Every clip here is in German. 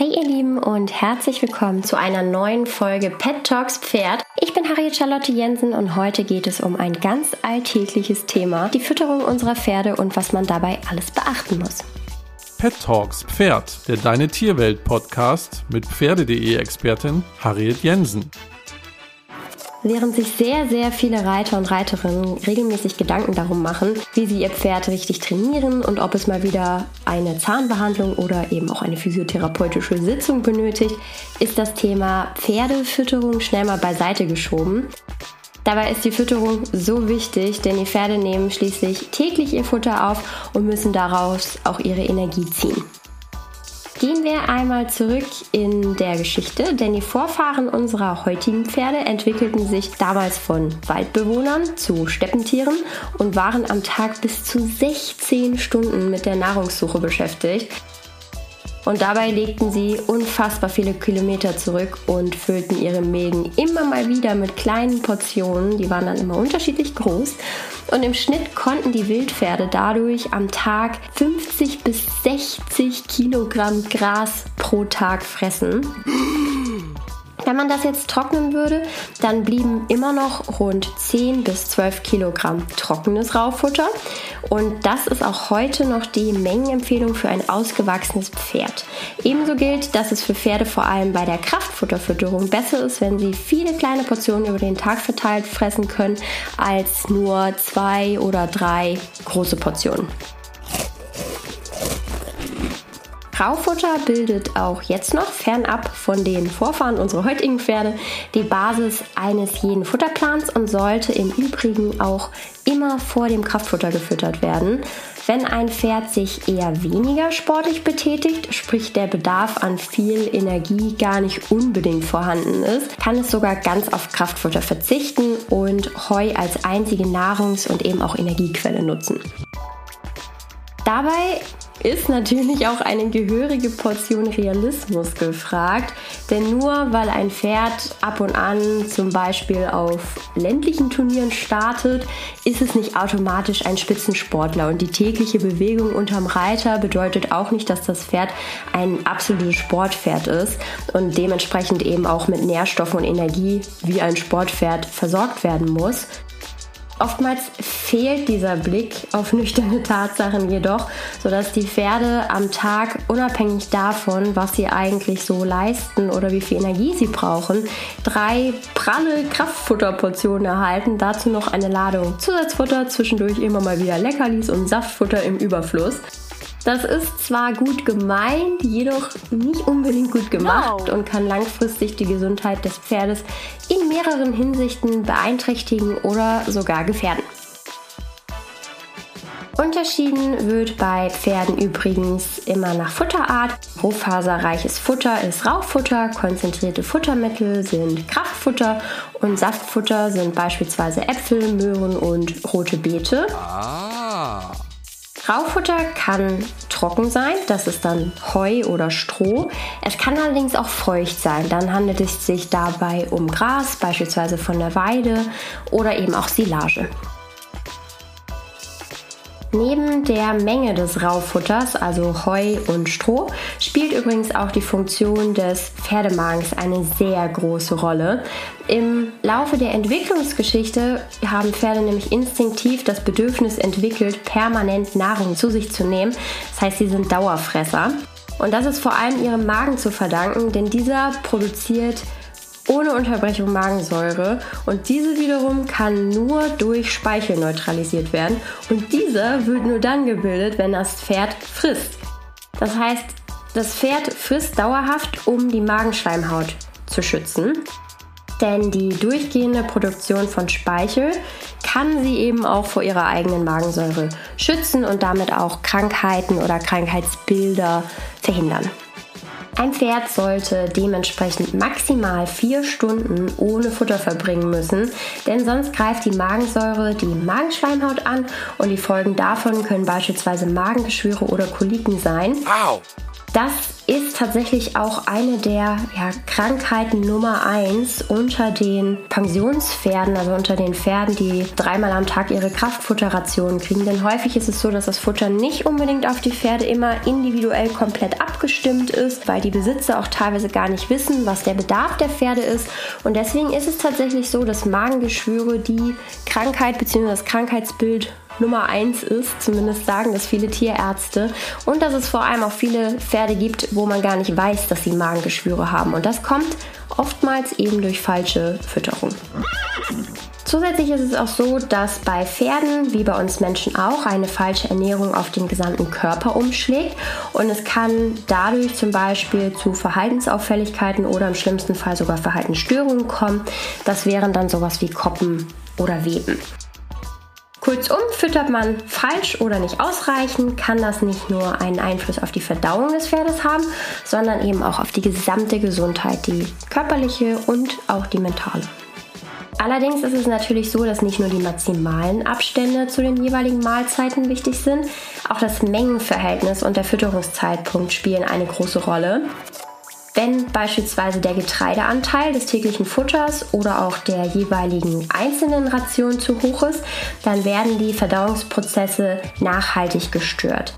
Hey ihr Lieben und herzlich willkommen zu einer neuen Folge Pet Talks Pferd. Ich bin Harriet Charlotte Jensen und heute geht es um ein ganz alltägliches Thema, die Fütterung unserer Pferde und was man dabei alles beachten muss. Pet Talks Pferd, der Deine Tierwelt Podcast mit Pferde.de Expertin Harriet Jensen. Während sich sehr, sehr viele Reiter und Reiterinnen regelmäßig Gedanken darum machen, wie sie ihr Pferd richtig trainieren und ob es mal wieder eine Zahnbehandlung oder eben auch eine physiotherapeutische Sitzung benötigt, ist das Thema Pferdefütterung schnell mal beiseite geschoben. Dabei ist die Fütterung so wichtig, denn die Pferde nehmen schließlich täglich ihr Futter auf und müssen daraus auch ihre Energie ziehen. Gehen wir einmal zurück in der Geschichte, denn die Vorfahren unserer heutigen Pferde entwickelten sich damals von Waldbewohnern zu Steppentieren und waren am Tag bis zu 16 Stunden mit der Nahrungssuche beschäftigt. Und dabei legten sie unfassbar viele Kilometer zurück und füllten ihre Mägen immer mal wieder mit kleinen Portionen. Die waren dann immer unterschiedlich groß. Und im Schnitt konnten die Wildpferde dadurch am Tag 50 bis 60 Kilogramm Gras pro Tag fressen. Wenn man das jetzt trocknen würde, dann blieben immer noch rund 10 bis 12 Kilogramm trockenes Raufutter. Und das ist auch heute noch die Mengenempfehlung für ein ausgewachsenes Pferd. Ebenso gilt, dass es für Pferde vor allem bei der Kraftfutterfütterung besser ist, wenn sie viele kleine Portionen über den Tag verteilt fressen können, als nur zwei oder drei große Portionen. Raufutter bildet auch jetzt noch, fernab von den Vorfahren unserer heutigen Pferde, die Basis eines jeden Futterplans und sollte im Übrigen auch immer vor dem Kraftfutter gefüttert werden. Wenn ein Pferd sich eher weniger sportlich betätigt, sprich der Bedarf an viel Energie gar nicht unbedingt vorhanden ist, kann es sogar ganz auf Kraftfutter verzichten und Heu als einzige Nahrungs- und eben auch Energiequelle nutzen. Dabei ist natürlich auch eine gehörige Portion Realismus gefragt. Denn nur weil ein Pferd ab und an zum Beispiel auf ländlichen Turnieren startet, ist es nicht automatisch ein Spitzensportler. Und die tägliche Bewegung unterm Reiter bedeutet auch nicht, dass das Pferd ein absolutes Sportpferd ist und dementsprechend eben auch mit Nährstoffen und Energie wie ein Sportpferd versorgt werden muss. Oftmals fehlt dieser Blick auf nüchterne Tatsachen jedoch, sodass die Pferde am Tag unabhängig davon, was sie eigentlich so leisten oder wie viel Energie sie brauchen, drei pralle Kraftfutterportionen erhalten, dazu noch eine Ladung Zusatzfutter, zwischendurch immer mal wieder Leckerlis und Saftfutter im Überfluss. Das ist zwar gut gemeint, jedoch nicht unbedingt gut gemacht no. und kann langfristig die Gesundheit des Pferdes in mehreren Hinsichten beeinträchtigen oder sogar gefährden. Unterschieden wird bei Pferden übrigens immer nach Futterart. Rohfaserreiches Futter ist Raufutter, konzentrierte Futtermittel sind Kraftfutter und Saftfutter sind beispielsweise Äpfel, Möhren und rote Beete. Ah. Raufutter kann trocken sein, das ist dann Heu oder Stroh. Es kann allerdings auch feucht sein, dann handelt es sich dabei um Gras, beispielsweise von der Weide oder eben auch Silage. Neben der Menge des Raufutters, also Heu und Stroh, spielt übrigens auch die Funktion des Pferdemagens eine sehr große Rolle. Im Laufe der Entwicklungsgeschichte haben Pferde nämlich instinktiv das Bedürfnis entwickelt, permanent Nahrung zu sich zu nehmen. Das heißt, sie sind Dauerfresser. Und das ist vor allem ihrem Magen zu verdanken, denn dieser produziert ohne Unterbrechung Magensäure und diese wiederum kann nur durch Speichel neutralisiert werden und dieser wird nur dann gebildet, wenn das Pferd frisst. Das heißt, das Pferd frisst dauerhaft, um die Magenschleimhaut zu schützen. Denn die durchgehende Produktion von Speichel kann sie eben auch vor ihrer eigenen Magensäure schützen und damit auch Krankheiten oder Krankheitsbilder verhindern. Ein Pferd sollte dementsprechend maximal vier Stunden ohne Futter verbringen müssen, denn sonst greift die Magensäure die Magenschleimhaut an und die Folgen davon können beispielsweise Magengeschwüre oder Koliken sein. Wow. Das ist tatsächlich auch eine der ja, Krankheiten Nummer eins unter den Pensionspferden, also unter den Pferden, die dreimal am Tag ihre Kraftfutterration kriegen. Denn häufig ist es so, dass das Futter nicht unbedingt auf die Pferde immer individuell komplett abgestimmt ist, weil die Besitzer auch teilweise gar nicht wissen, was der Bedarf der Pferde ist. Und deswegen ist es tatsächlich so, dass Magengeschwüre die Krankheit bzw. das Krankheitsbild Nummer eins ist, zumindest sagen das viele Tierärzte. Und dass es vor allem auch viele Pferde gibt, wo man gar nicht weiß, dass sie Magengeschwüre haben. Und das kommt oftmals eben durch falsche Fütterung. Zusätzlich ist es auch so, dass bei Pferden, wie bei uns Menschen auch, eine falsche Ernährung auf den gesamten Körper umschlägt und es kann dadurch zum Beispiel zu Verhaltensauffälligkeiten oder im schlimmsten Fall sogar Verhaltensstörungen kommen. Das wären dann sowas wie Koppen oder Weben. Kurzum, füttert man falsch oder nicht ausreichend, kann das nicht nur einen Einfluss auf die Verdauung des Pferdes haben, sondern eben auch auf die gesamte Gesundheit, die körperliche und auch die mentale. Allerdings ist es natürlich so, dass nicht nur die maximalen Abstände zu den jeweiligen Mahlzeiten wichtig sind, auch das Mengenverhältnis und der Fütterungszeitpunkt spielen eine große Rolle. Wenn beispielsweise der Getreideanteil des täglichen Futters oder auch der jeweiligen einzelnen Ration zu hoch ist, dann werden die Verdauungsprozesse nachhaltig gestört.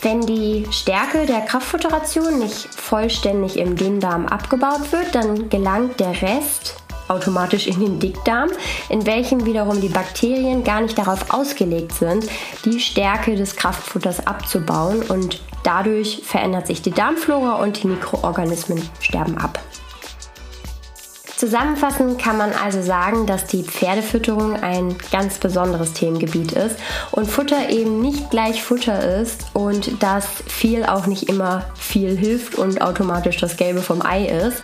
Wenn die Stärke der Kraftfutteration nicht vollständig im Dünndarm abgebaut wird, dann gelangt der Rest automatisch in den Dickdarm, in welchem wiederum die Bakterien gar nicht darauf ausgelegt sind, die Stärke des Kraftfutters abzubauen und dadurch verändert sich die Darmflora und die Mikroorganismen sterben ab. Zusammenfassend kann man also sagen, dass die Pferdefütterung ein ganz besonderes Themengebiet ist und Futter eben nicht gleich Futter ist und dass viel auch nicht immer viel hilft und automatisch das Gelbe vom Ei ist.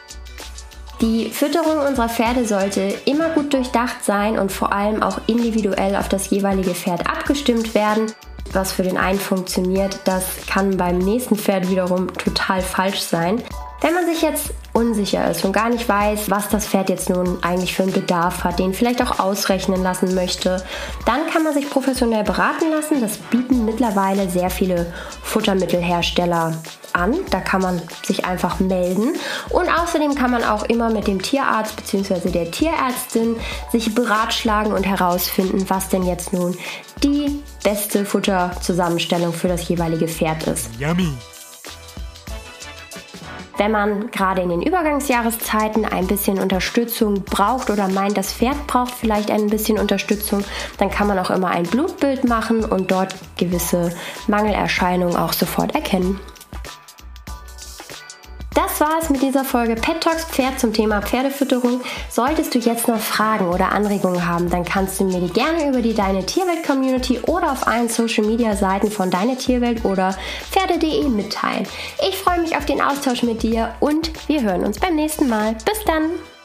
Die Fütterung unserer Pferde sollte immer gut durchdacht sein und vor allem auch individuell auf das jeweilige Pferd abgestimmt werden. Was für den einen funktioniert, das kann beim nächsten Pferd wiederum total falsch sein. Wenn man sich jetzt unsicher ist und gar nicht weiß, was das Pferd jetzt nun eigentlich für einen Bedarf hat, den vielleicht auch ausrechnen lassen möchte, dann kann man sich professionell beraten lassen. Das bieten mittlerweile sehr viele Futtermittelhersteller an. Da kann man sich einfach melden. Und außerdem kann man auch immer mit dem Tierarzt bzw. der Tierärztin sich beratschlagen und herausfinden, was denn jetzt nun die beste Futterzusammenstellung für das jeweilige Pferd ist. Yummy! Wenn man gerade in den Übergangsjahreszeiten ein bisschen Unterstützung braucht oder meint, das Pferd braucht vielleicht ein bisschen Unterstützung, dann kann man auch immer ein Blutbild machen und dort gewisse Mangelerscheinungen auch sofort erkennen. Das war es mit dieser Folge Pet Talks Pferd zum Thema Pferdefütterung. Solltest du jetzt noch Fragen oder Anregungen haben, dann kannst du mir die gerne über die Deine Tierwelt Community oder auf allen Social Media Seiten von Deine Tierwelt oder Pferde.de mitteilen. Ich freue mich auf den Austausch mit dir und wir hören uns beim nächsten Mal. Bis dann!